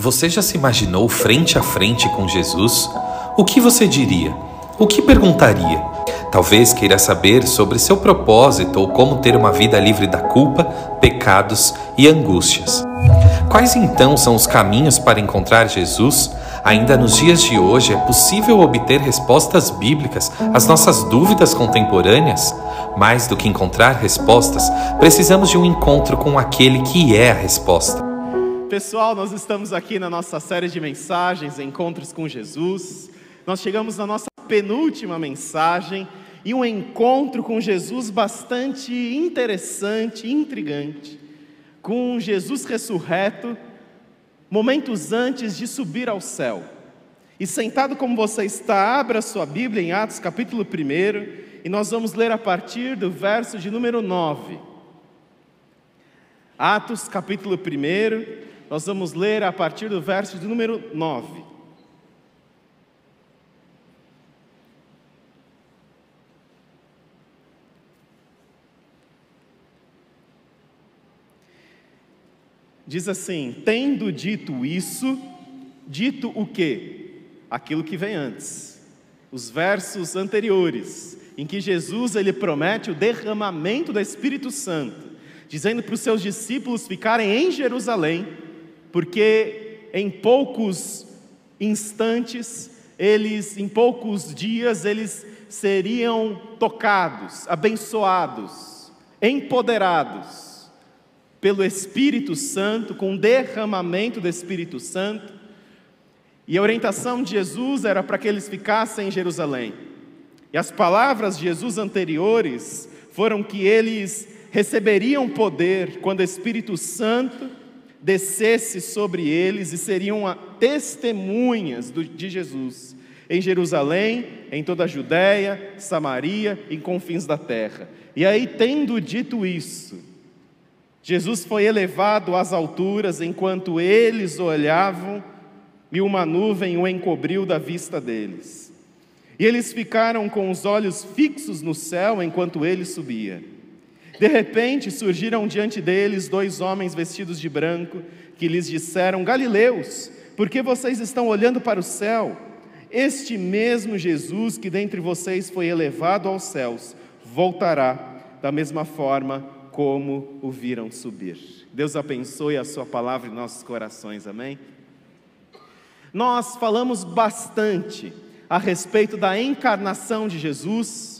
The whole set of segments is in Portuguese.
Você já se imaginou frente a frente com Jesus? O que você diria? O que perguntaria? Talvez queira saber sobre seu propósito ou como ter uma vida livre da culpa, pecados e angústias. Quais então são os caminhos para encontrar Jesus? Ainda nos dias de hoje é possível obter respostas bíblicas às nossas dúvidas contemporâneas? Mais do que encontrar respostas, precisamos de um encontro com aquele que é a resposta. Pessoal, nós estamos aqui na nossa série de mensagens, Encontros com Jesus. Nós chegamos na nossa penúltima mensagem e um encontro com Jesus bastante interessante, intrigante, com Jesus ressurreto, momentos antes de subir ao céu. E sentado como você está, abra sua Bíblia em Atos capítulo 1 e nós vamos ler a partir do verso de número 9. Atos capítulo 1, nós vamos ler a partir do verso de número 9. Diz assim: Tendo dito isso, dito o quê? Aquilo que vem antes. Os versos anteriores, em que Jesus ele promete o derramamento do Espírito Santo, dizendo para os seus discípulos ficarem em Jerusalém porque em poucos instantes, eles, em poucos dias, eles seriam tocados, abençoados, empoderados pelo Espírito Santo, com o derramamento do Espírito Santo. E a orientação de Jesus era para que eles ficassem em Jerusalém. E as palavras de Jesus anteriores foram que eles receberiam poder quando o Espírito Santo descesse sobre eles e seriam testemunhas de Jesus em Jerusalém, em toda a Judéia, Samaria e confins da terra. E aí, tendo dito isso, Jesus foi elevado às alturas enquanto eles olhavam e uma nuvem o encobriu da vista deles. E eles ficaram com os olhos fixos no céu enquanto ele subia. De repente surgiram diante deles dois homens vestidos de branco, que lhes disseram: Galileus, por que vocês estão olhando para o céu? Este mesmo Jesus que dentre vocês foi elevado aos céus, voltará da mesma forma como o viram subir. Deus abençoe a Sua palavra em nossos corações, amém? Nós falamos bastante a respeito da encarnação de Jesus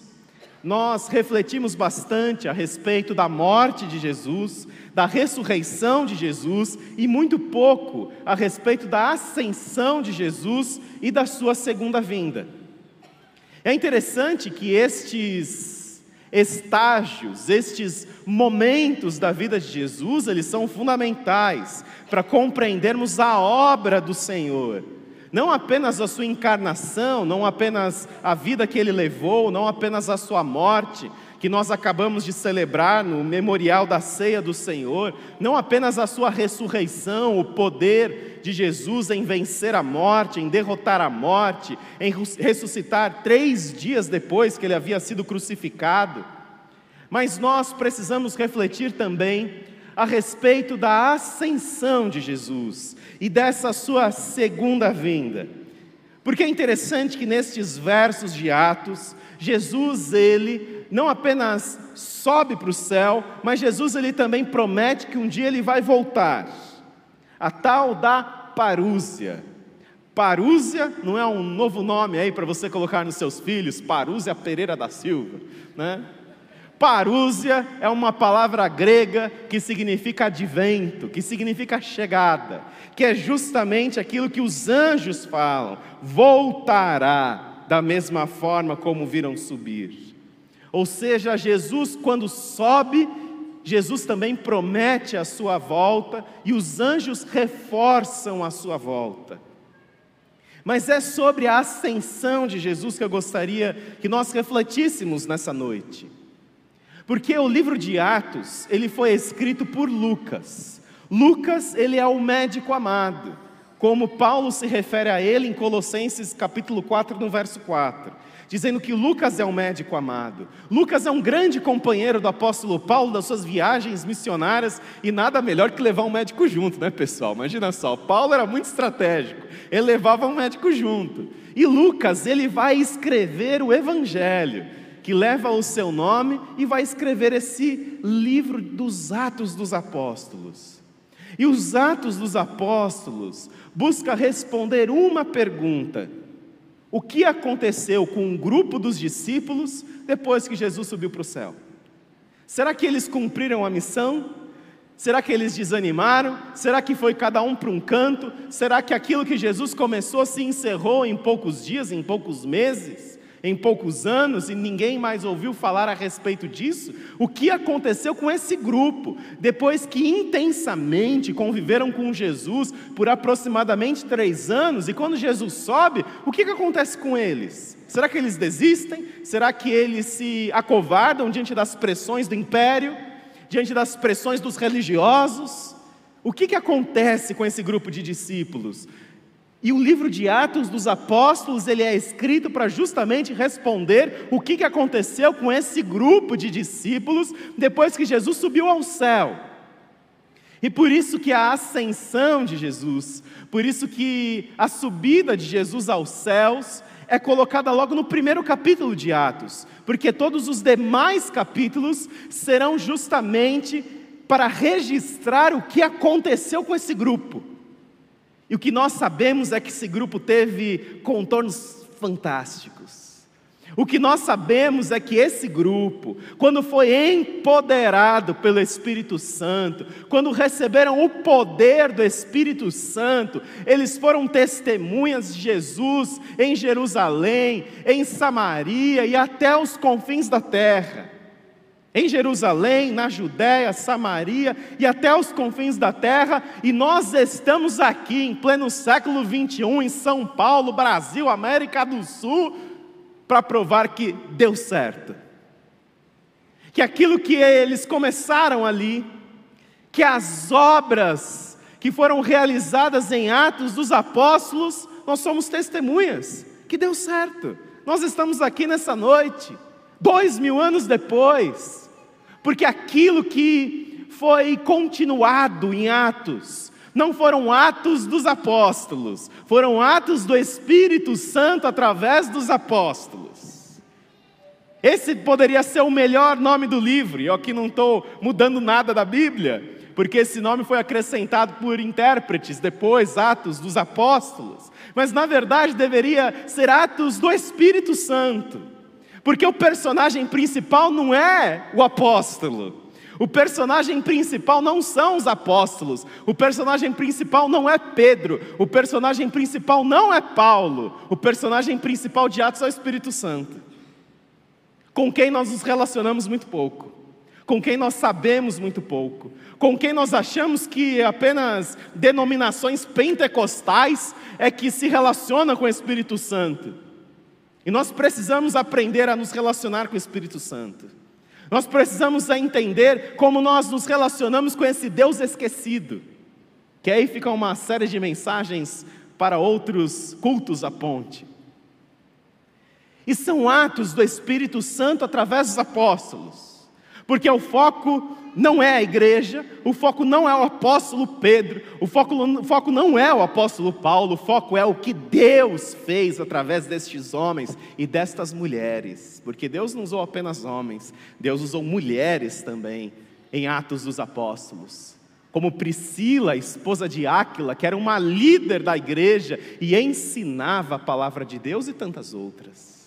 nós refletimos bastante a respeito da morte de Jesus, da ressurreição de Jesus e muito pouco a respeito da ascensão de Jesus e da sua segunda vinda. É interessante que estes estágios, estes momentos da vida de Jesus, eles são fundamentais para compreendermos a obra do Senhor não apenas a sua encarnação, não apenas a vida que ele levou, não apenas a sua morte, que nós acabamos de celebrar no memorial da ceia do Senhor, não apenas a sua ressurreição, o poder de Jesus em vencer a morte, em derrotar a morte, em ressuscitar três dias depois que ele havia sido crucificado, mas nós precisamos refletir também a respeito da ascensão de Jesus e dessa sua segunda vinda. Porque é interessante que nestes versos de Atos, Jesus ele não apenas sobe para o céu, mas Jesus ele também promete que um dia ele vai voltar. A tal da parúzia. Parúzia não é um novo nome aí para você colocar nos seus filhos, Parúzia Pereira da Silva, né? Parúzia é uma palavra grega que significa advento, que significa chegada, que é justamente aquilo que os anjos falam: voltará da mesma forma como viram subir. Ou seja, Jesus, quando sobe, Jesus também promete a sua volta e os anjos reforçam a sua volta. Mas é sobre a ascensão de Jesus que eu gostaria que nós refletíssemos nessa noite. Porque o livro de Atos, ele foi escrito por Lucas. Lucas, ele é o médico amado, como Paulo se refere a ele em Colossenses capítulo 4, no verso 4. dizendo que Lucas é um médico amado. Lucas é um grande companheiro do apóstolo Paulo das suas viagens missionárias e nada melhor que levar um médico junto, né, pessoal? Imagina só, Paulo era muito estratégico, ele levava um médico junto. E Lucas, ele vai escrever o evangelho que leva o seu nome e vai escrever esse livro dos Atos dos Apóstolos. E os Atos dos Apóstolos busca responder uma pergunta: o que aconteceu com um grupo dos discípulos depois que Jesus subiu para o céu? Será que eles cumpriram a missão? Será que eles desanimaram? Será que foi cada um para um canto? Será que aquilo que Jesus começou se encerrou em poucos dias, em poucos meses? Em poucos anos e ninguém mais ouviu falar a respeito disso? O que aconteceu com esse grupo depois que intensamente conviveram com Jesus por aproximadamente três anos e quando Jesus sobe, o que, que acontece com eles? Será que eles desistem? Será que eles se acovardam diante das pressões do império, diante das pressões dos religiosos? O que, que acontece com esse grupo de discípulos? E o livro de Atos dos Apóstolos, ele é escrito para justamente responder o que, aconteceu com esse grupo de discípulos depois que Jesus subiu ao céu. E por isso que a ascensão de Jesus, por isso que a subida de Jesus aos céus é colocada logo no primeiro capítulo de Atos, porque todos os demais capítulos serão justamente para registrar o que aconteceu com esse grupo. E o que nós sabemos é que esse grupo teve contornos fantásticos. O que nós sabemos é que esse grupo, quando foi empoderado pelo Espírito Santo, quando receberam o poder do Espírito Santo, eles foram testemunhas de Jesus em Jerusalém, em Samaria e até os confins da terra em Jerusalém, na Judéia, Samaria e até os confins da terra, e nós estamos aqui em pleno século 21 em São Paulo, Brasil, América do Sul, para provar que deu certo. Que aquilo que eles começaram ali, que as obras que foram realizadas em Atos dos Apóstolos, nós somos testemunhas, que deu certo. Nós estamos aqui nessa noite, dois mil anos depois, porque aquilo que foi continuado em Atos, não foram atos dos apóstolos, foram atos do Espírito Santo através dos apóstolos. Esse poderia ser o melhor nome do livro, eu aqui não estou mudando nada da Bíblia, porque esse nome foi acrescentado por intérpretes depois, Atos dos Apóstolos, mas na verdade deveria ser Atos do Espírito Santo porque o personagem principal não é o apóstolo. O personagem principal não são os apóstolos. O personagem principal não é Pedro. O personagem principal não é Paulo. O personagem principal de Atos é o Espírito Santo. Com quem nós nos relacionamos muito pouco. Com quem nós sabemos muito pouco. Com quem nós achamos que apenas denominações pentecostais é que se relaciona com o Espírito Santo. E nós precisamos aprender a nos relacionar com o Espírito Santo. Nós precisamos entender como nós nos relacionamos com esse Deus esquecido. Que aí fica uma série de mensagens para outros cultos à ponte. E são atos do Espírito Santo através dos apóstolos, porque o foco não é a igreja, o foco não é o apóstolo Pedro, o foco, o foco não é o apóstolo Paulo, o foco é o que Deus fez através destes homens e destas mulheres, porque Deus não usou apenas homens, Deus usou mulheres também em Atos dos Apóstolos. Como Priscila, esposa de Áquila, que era uma líder da igreja e ensinava a palavra de Deus e tantas outras.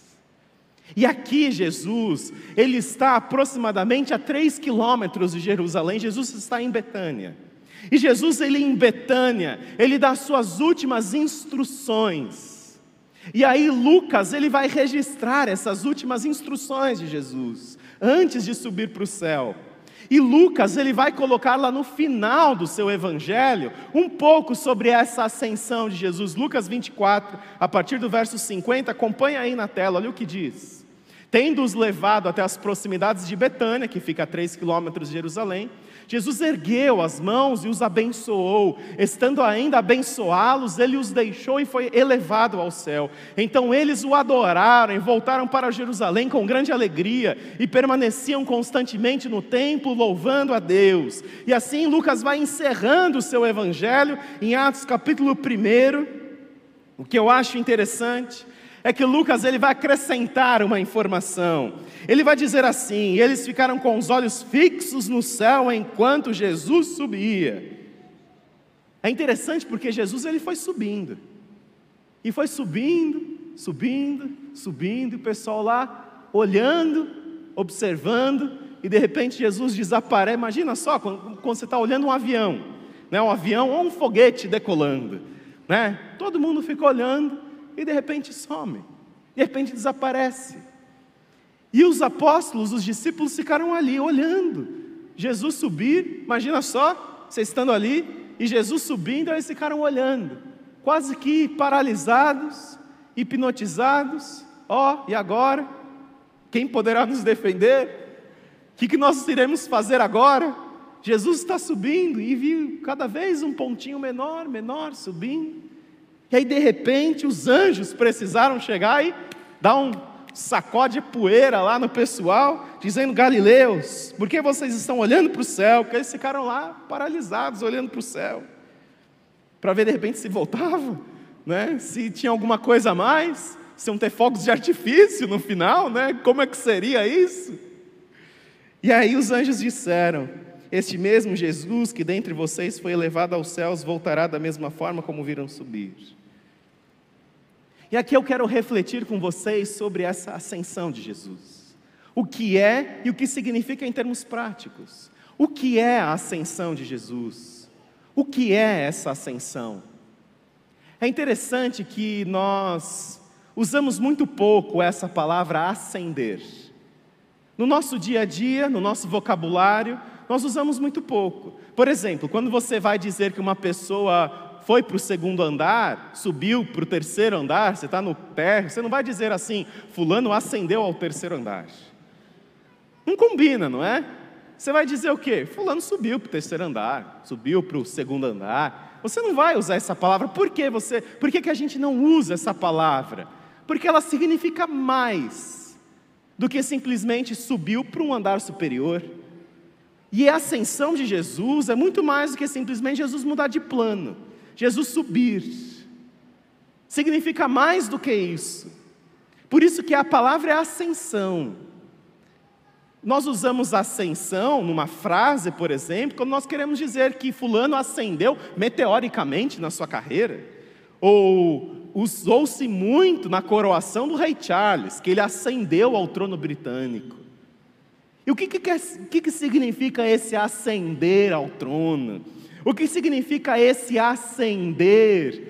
E aqui Jesus, ele está aproximadamente a três quilômetros de Jerusalém, Jesus está em Betânia. E Jesus, ele em Betânia, ele dá suas últimas instruções. E aí Lucas, ele vai registrar essas últimas instruções de Jesus, antes de subir para o céu. E Lucas, ele vai colocar lá no final do seu evangelho, um pouco sobre essa ascensão de Jesus. Lucas 24, a partir do verso 50, acompanha aí na tela, olha o que diz. Tendo-os levado até as proximidades de Betânia, que fica a três quilômetros de Jerusalém, Jesus ergueu as mãos e os abençoou. Estando ainda a abençoá-los, ele os deixou e foi elevado ao céu. Então eles o adoraram e voltaram para Jerusalém com grande alegria e permaneciam constantemente no templo, louvando a Deus. E assim Lucas vai encerrando o seu evangelho em Atos capítulo 1. O que eu acho interessante é que Lucas ele vai acrescentar uma informação. Ele vai dizer assim: eles ficaram com os olhos fixos no céu enquanto Jesus subia. É interessante porque Jesus ele foi subindo. E foi subindo, subindo, subindo, e o pessoal lá olhando, observando, e de repente Jesus desaparece. Imagina só quando, quando você está olhando um avião, né? um avião ou um foguete decolando. Né? Todo mundo fica olhando e de repente some, de repente desaparece. E os apóstolos, os discípulos ficaram ali olhando. Jesus subir, imagina só, vocês estando ali, e Jesus subindo, eles ficaram olhando, quase que paralisados, hipnotizados. Ó, oh, e agora? Quem poderá nos defender? O que, que nós iremos fazer agora? Jesus está subindo e viu cada vez um pontinho menor, menor, subindo. E aí, de repente, os anjos precisaram chegar e dar um sacode de poeira lá no pessoal, dizendo: Galileus, por que vocês estão olhando para o céu? Porque eles ficaram lá paralisados, olhando para o céu, para ver de repente se voltava, né? se tinha alguma coisa a mais, se iam ter fogos de artifício no final, né? como é que seria isso? E aí os anjos disseram: Este mesmo Jesus que dentre vocês foi elevado aos céus voltará da mesma forma como viram subir. E aqui eu quero refletir com vocês sobre essa ascensão de Jesus. O que é e o que significa em termos práticos. O que é a ascensão de Jesus? O que é essa ascensão? É interessante que nós usamos muito pouco essa palavra ascender. No nosso dia a dia, no nosso vocabulário, nós usamos muito pouco. Por exemplo, quando você vai dizer que uma pessoa foi para o segundo andar, subiu para o terceiro andar, você está no térreo, você não vai dizer assim, fulano ascendeu ao terceiro andar. Não combina, não é? Você vai dizer o quê? Fulano subiu para o terceiro andar, subiu para o segundo andar. Você não vai usar essa palavra. Por que você? Por que, que a gente não usa essa palavra? Porque ela significa mais do que simplesmente subiu para um andar superior. E a ascensão de Jesus é muito mais do que simplesmente Jesus mudar de plano. Jesus subir. Significa mais do que isso. Por isso que a palavra é ascensão. Nós usamos ascensão numa frase, por exemplo, quando nós queremos dizer que fulano ascendeu meteoricamente na sua carreira. Ou usou-se muito na coroação do rei Charles, que ele ascendeu ao trono britânico. E o que, que, que, que significa esse ascender ao trono? O que significa esse ascender?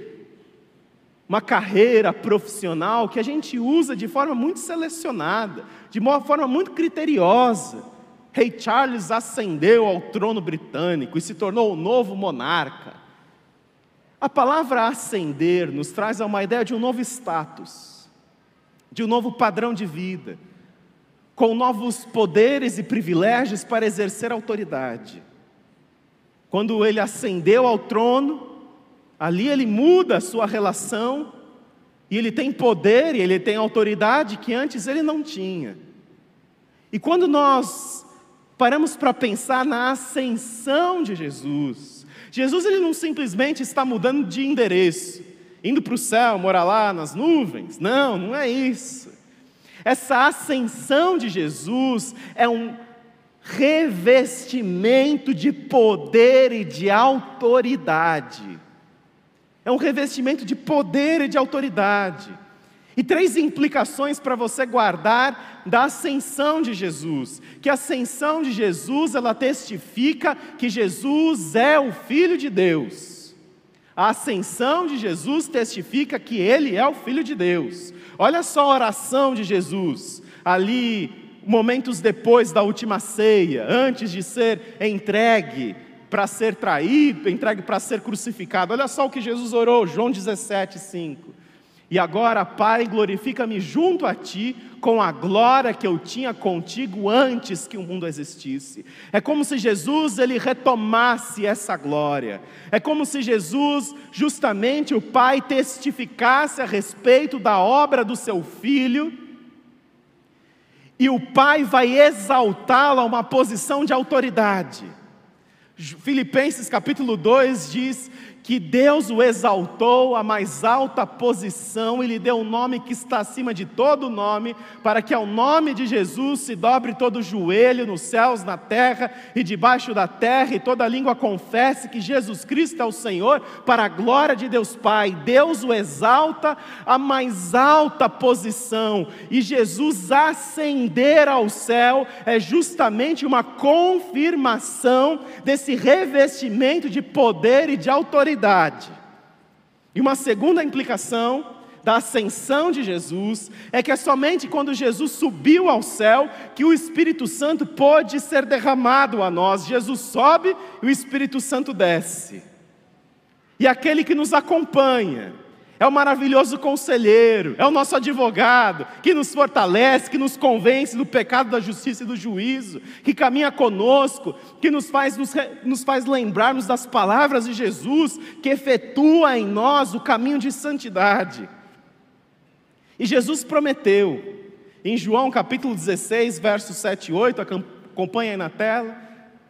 Uma carreira profissional que a gente usa de forma muito selecionada, de uma forma muito criteriosa. Rei Charles ascendeu ao trono britânico e se tornou o novo monarca. A palavra ascender nos traz uma ideia de um novo status, de um novo padrão de vida, com novos poderes e privilégios para exercer autoridade. Quando ele ascendeu ao trono, ali ele muda a sua relação, e ele tem poder e ele tem autoridade que antes ele não tinha. E quando nós paramos para pensar na ascensão de Jesus, Jesus ele não simplesmente está mudando de endereço, indo para o céu, morar lá nas nuvens. Não, não é isso. Essa ascensão de Jesus é um revestimento de poder e de autoridade. É um revestimento de poder e de autoridade. E três implicações para você guardar da ascensão de Jesus. Que a ascensão de Jesus, ela testifica que Jesus é o Filho de Deus. A ascensão de Jesus testifica que Ele é o Filho de Deus. Olha só a oração de Jesus, ali momentos depois da última ceia, antes de ser entregue para ser traído, entregue para ser crucificado. Olha só o que Jesus orou, João 17, 5. E agora, Pai, glorifica-me junto a ti com a glória que eu tinha contigo antes que o mundo existisse. É como se Jesus ele retomasse essa glória. É como se Jesus, justamente o Pai testificasse a respeito da obra do seu filho. E o Pai vai exaltá-lo a uma posição de autoridade. Filipenses capítulo 2 diz que Deus o exaltou à mais alta posição e lhe deu um nome que está acima de todo nome, para que ao nome de Jesus se dobre todo joelho nos céus, na terra e debaixo da terra, e toda língua confesse que Jesus Cristo é o Senhor, para a glória de Deus Pai. Deus o exalta à mais alta posição, e Jesus ascender ao céu é justamente uma confirmação desse revestimento de poder e de autoridade autoridade. E uma segunda implicação da ascensão de Jesus é que é somente quando Jesus subiu ao céu que o Espírito Santo pôde ser derramado a nós. Jesus sobe e o Espírito Santo desce. E aquele que nos acompanha, é o maravilhoso conselheiro, é o nosso advogado, que nos fortalece, que nos convence do pecado, da justiça e do juízo, que caminha conosco, que nos faz, nos, nos faz lembrarmos das palavras de Jesus, que efetua em nós o caminho de santidade. E Jesus prometeu, em João capítulo 16, versos 7 e 8, acompanha aí na tela,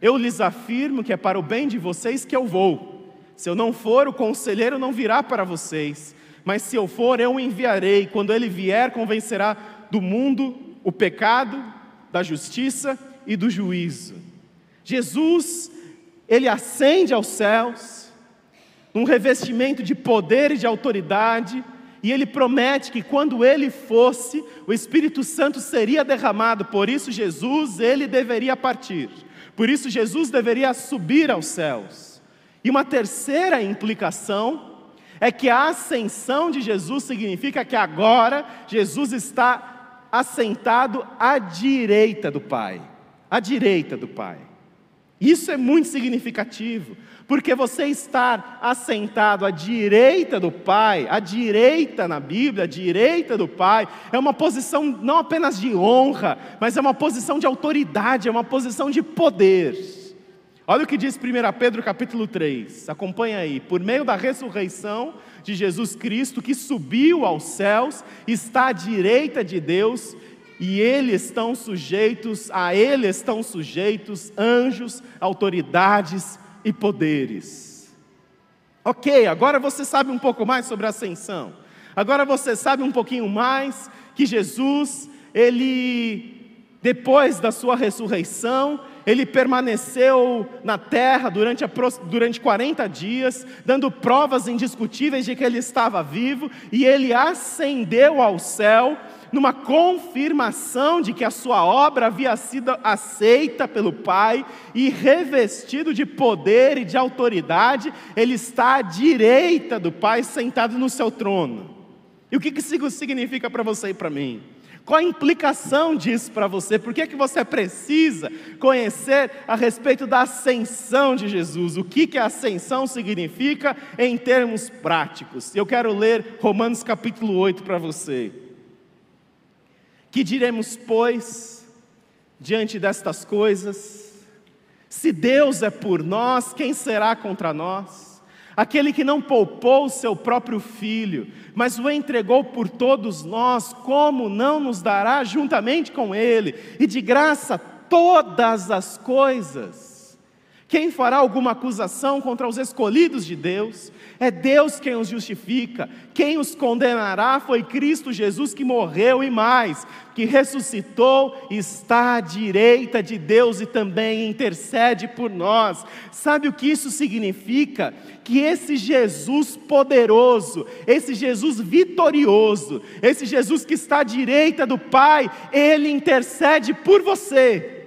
eu lhes afirmo que é para o bem de vocês que eu vou. Se eu não for, o conselheiro não virá para vocês, mas se eu for, eu o enviarei. Quando ele vier, convencerá do mundo, o pecado, da justiça e do juízo. Jesus, ele ascende aos céus, num revestimento de poder e de autoridade, e ele promete que quando ele fosse, o Espírito Santo seria derramado, por isso Jesus, ele deveria partir. Por isso Jesus deveria subir aos céus. E uma terceira implicação é que a ascensão de Jesus significa que agora Jesus está assentado à direita do Pai. À direita do Pai. Isso é muito significativo, porque você estar assentado à direita do Pai, à direita na Bíblia, à direita do Pai, é uma posição não apenas de honra, mas é uma posição de autoridade, é uma posição de poder. Olha o que diz 1 Pedro capítulo 3, acompanha aí. Por meio da ressurreição de Jesus Cristo, que subiu aos céus, está à direita de Deus, e ele estão sujeitos, a ele estão sujeitos anjos, autoridades e poderes. Ok, agora você sabe um pouco mais sobre a ascensão. Agora você sabe um pouquinho mais que Jesus, ele, depois da sua ressurreição, ele permaneceu na terra durante, a, durante 40 dias, dando provas indiscutíveis de que ele estava vivo, e ele ascendeu ao céu, numa confirmação de que a sua obra havia sido aceita pelo Pai, e revestido de poder e de autoridade, ele está à direita do Pai, sentado no seu trono. E o que isso significa para você e para mim? Qual a implicação disso para você? Por que, que você precisa conhecer a respeito da ascensão de Jesus? O que, que a ascensão significa em termos práticos? Eu quero ler Romanos capítulo 8 para você. Que diremos, pois, diante destas coisas? Se Deus é por nós, quem será contra nós? Aquele que não poupou o seu próprio filho, mas o entregou por todos nós, como não nos dará juntamente com ele, e de graça todas as coisas? Quem fará alguma acusação contra os escolhidos de Deus? É Deus quem os justifica. Quem os condenará foi Cristo Jesus que morreu e mais, que ressuscitou, está à direita de Deus e também intercede por nós. Sabe o que isso significa? Que esse Jesus poderoso, esse Jesus vitorioso, esse Jesus que está à direita do Pai, ele intercede por você.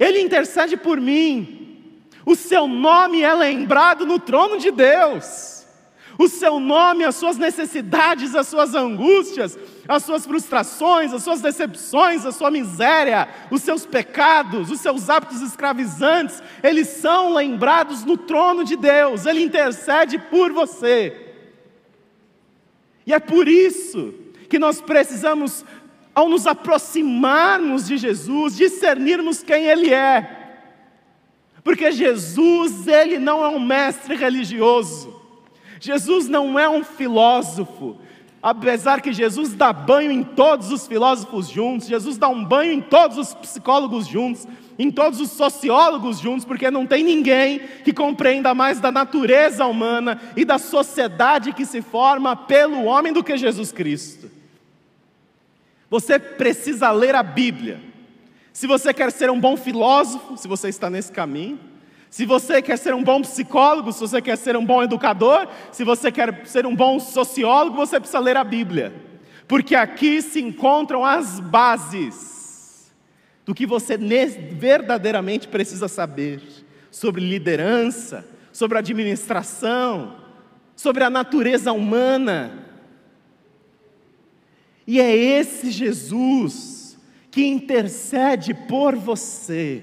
Ele intercede por mim. O seu nome é lembrado no trono de Deus. O seu nome, as suas necessidades, as suas angústias, as suas frustrações, as suas decepções, a sua miséria, os seus pecados, os seus hábitos escravizantes, eles são lembrados no trono de Deus. Ele intercede por você. E é por isso que nós precisamos, ao nos aproximarmos de Jesus, discernirmos quem Ele é. Porque Jesus, Ele não é um mestre religioso, Jesus não é um filósofo, apesar que Jesus dá banho em todos os filósofos juntos, Jesus dá um banho em todos os psicólogos juntos, em todos os sociólogos juntos, porque não tem ninguém que compreenda mais da natureza humana e da sociedade que se forma pelo homem do que Jesus Cristo. Você precisa ler a Bíblia. Se você quer ser um bom filósofo, se você está nesse caminho, se você quer ser um bom psicólogo, se você quer ser um bom educador, se você quer ser um bom sociólogo, você precisa ler a Bíblia. Porque aqui se encontram as bases do que você verdadeiramente precisa saber sobre liderança, sobre administração, sobre a natureza humana. E é esse Jesus que intercede por você.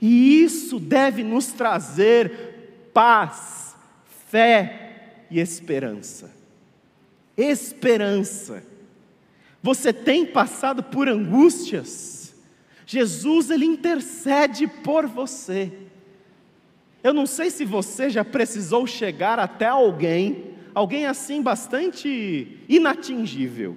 E isso deve nos trazer paz, fé e esperança. Esperança. Você tem passado por angústias? Jesus ele intercede por você. Eu não sei se você já precisou chegar até alguém, alguém assim bastante inatingível.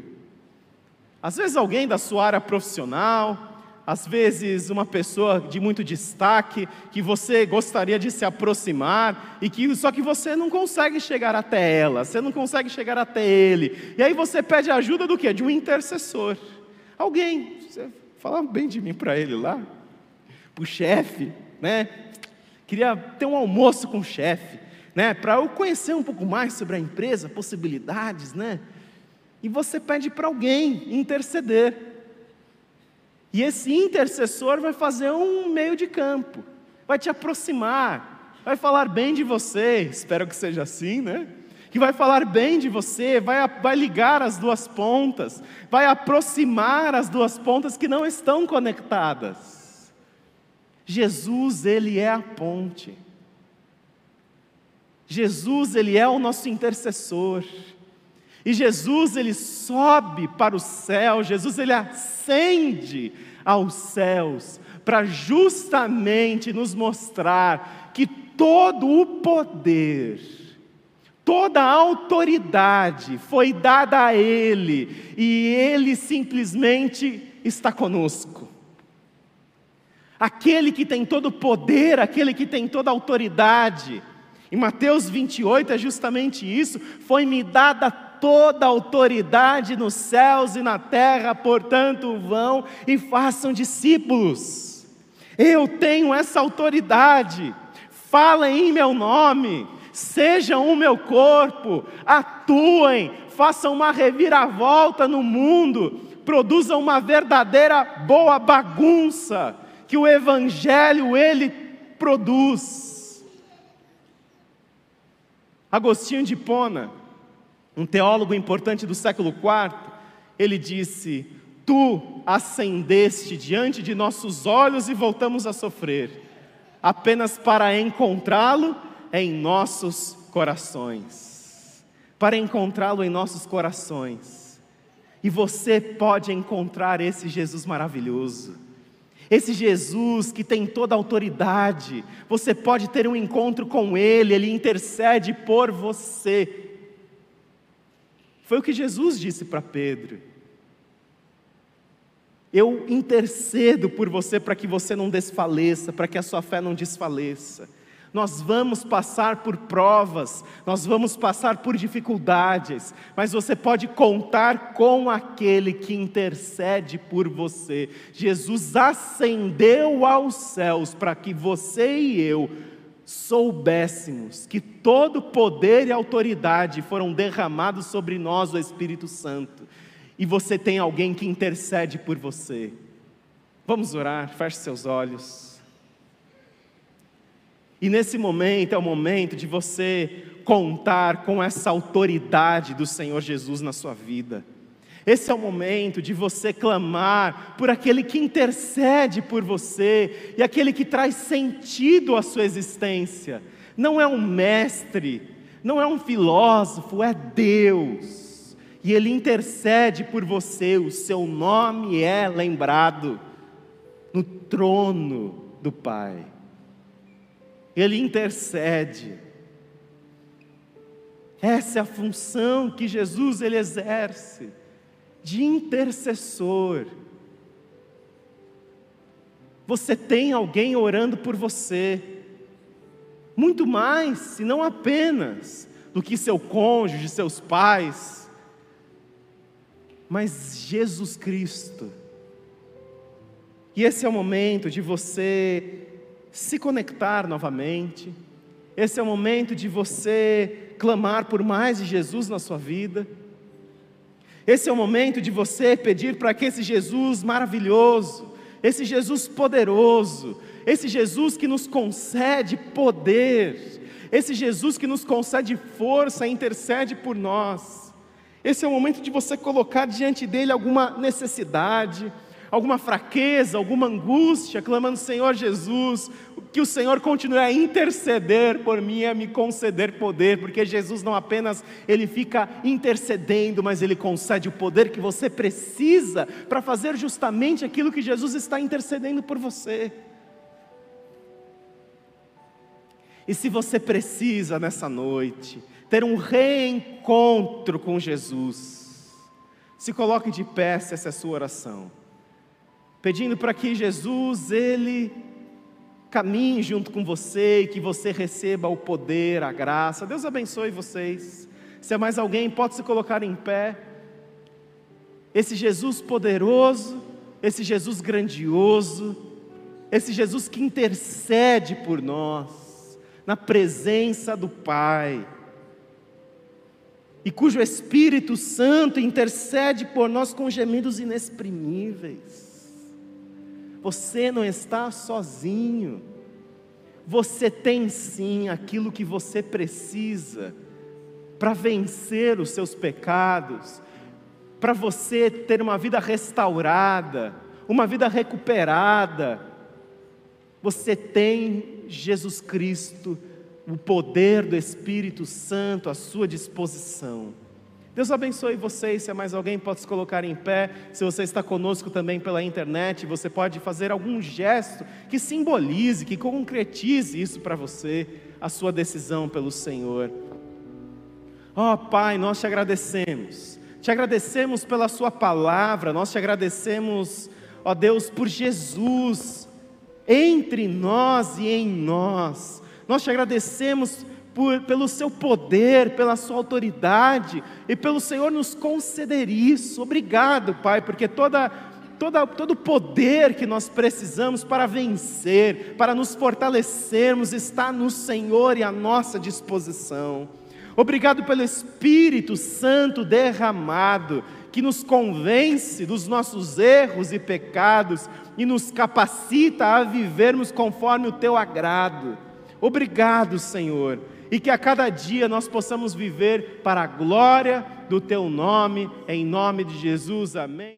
Às vezes alguém da sua área profissional, às vezes uma pessoa de muito destaque que você gostaria de se aproximar e que só que você não consegue chegar até ela, você não consegue chegar até ele. E aí você pede ajuda do quê? De um intercessor. Alguém, você Falar bem de mim para ele lá, para o chefe, né? Queria ter um almoço com o chefe, né? Para eu conhecer um pouco mais sobre a empresa, possibilidades, né? E você pede para alguém interceder. E esse intercessor vai fazer um meio de campo, vai te aproximar, vai falar bem de você, espero que seja assim, né? que vai falar bem de você, vai, vai ligar as duas pontas, vai aproximar as duas pontas que não estão conectadas. Jesus, Ele é a ponte. Jesus, Ele é o nosso intercessor. E Jesus, Ele sobe para o céu, Jesus, Ele ascende aos céus, para justamente nos mostrar que todo o poder, Toda a autoridade foi dada a Ele, e Ele simplesmente está conosco. Aquele que tem todo o poder, aquele que tem toda a autoridade. Em Mateus 28 é justamente isso: foi-me dada toda a autoridade nos céus e na terra, portanto, vão e façam discípulos. Eu tenho essa autoridade, fala em meu nome sejam o meu corpo, atuem, façam uma reviravolta no mundo, produzam uma verdadeira boa bagunça que o evangelho ele produz. Agostinho de Pona, um teólogo importante do século IV, ele disse: Tu acendeste diante de nossos olhos e voltamos a sofrer, apenas para encontrá-lo em nossos corações. Para encontrá-lo em nossos corações. E você pode encontrar esse Jesus maravilhoso. Esse Jesus que tem toda a autoridade, você pode ter um encontro com Ele, Ele intercede por você. Foi o que Jesus disse para Pedro. Eu intercedo por você para que você não desfaleça, para que a sua fé não desfaleça. Nós vamos passar por provas, nós vamos passar por dificuldades, mas você pode contar com aquele que intercede por você. Jesus ascendeu aos céus para que você e eu soubéssemos que todo poder e autoridade foram derramados sobre nós, o Espírito Santo, e você tem alguém que intercede por você. Vamos orar, feche seus olhos. E nesse momento é o momento de você contar com essa autoridade do Senhor Jesus na sua vida. Esse é o momento de você clamar por aquele que intercede por você e aquele que traz sentido à sua existência. Não é um mestre, não é um filósofo, é Deus. e Ele intercede por você, o seu nome é lembrado no trono do Pai. Ele intercede. Essa é a função que Jesus ele exerce, de intercessor. Você tem alguém orando por você, muito mais, se não apenas, do que seu cônjuge, seus pais, mas Jesus Cristo. E esse é o momento de você se conectar novamente, esse é o momento de você clamar por mais de Jesus na sua vida. Esse é o momento de você pedir para que esse Jesus maravilhoso, esse Jesus poderoso, esse Jesus que nos concede poder, esse Jesus que nos concede força, intercede por nós. Esse é o momento de você colocar diante dele alguma necessidade, alguma fraqueza, alguma angústia, clamando: Senhor Jesus, que o Senhor continue a interceder por mim, a me conceder poder, porque Jesus não apenas ele fica intercedendo, mas ele concede o poder que você precisa para fazer justamente aquilo que Jesus está intercedendo por você. E se você precisa nessa noite ter um reencontro com Jesus, se coloque de pé se essa é a sua oração pedindo para que Jesus, Ele caminhe junto com você e que você receba o poder, a graça. Deus abençoe vocês. Se é mais alguém, pode se colocar em pé. Esse Jesus poderoso, esse Jesus grandioso, esse Jesus que intercede por nós, na presença do Pai, e cujo Espírito Santo intercede por nós com gemidos inexprimíveis. Você não está sozinho. Você tem sim aquilo que você precisa para vencer os seus pecados, para você ter uma vida restaurada, uma vida recuperada. Você tem Jesus Cristo, o poder do Espírito Santo à sua disposição. Deus abençoe vocês. Se é mais alguém, pode se colocar em pé. Se você está conosco também pela internet, você pode fazer algum gesto que simbolize, que concretize isso para você, a sua decisão pelo Senhor. Ó oh, Pai, nós te agradecemos. Te agradecemos pela Sua palavra, nós te agradecemos, ó Deus, por Jesus entre nós e em nós. Nós te agradecemos por, pelo seu poder, pela sua autoridade e pelo Senhor nos conceder isso. Obrigado, Pai, porque toda, toda, todo o poder que nós precisamos para vencer, para nos fortalecermos, está no Senhor e à nossa disposição. Obrigado pelo Espírito Santo derramado, que nos convence dos nossos erros e pecados e nos capacita a vivermos conforme o teu agrado. Obrigado, Senhor e que a cada dia nós possamos viver para a glória do Teu nome, em nome de Jesus, amém.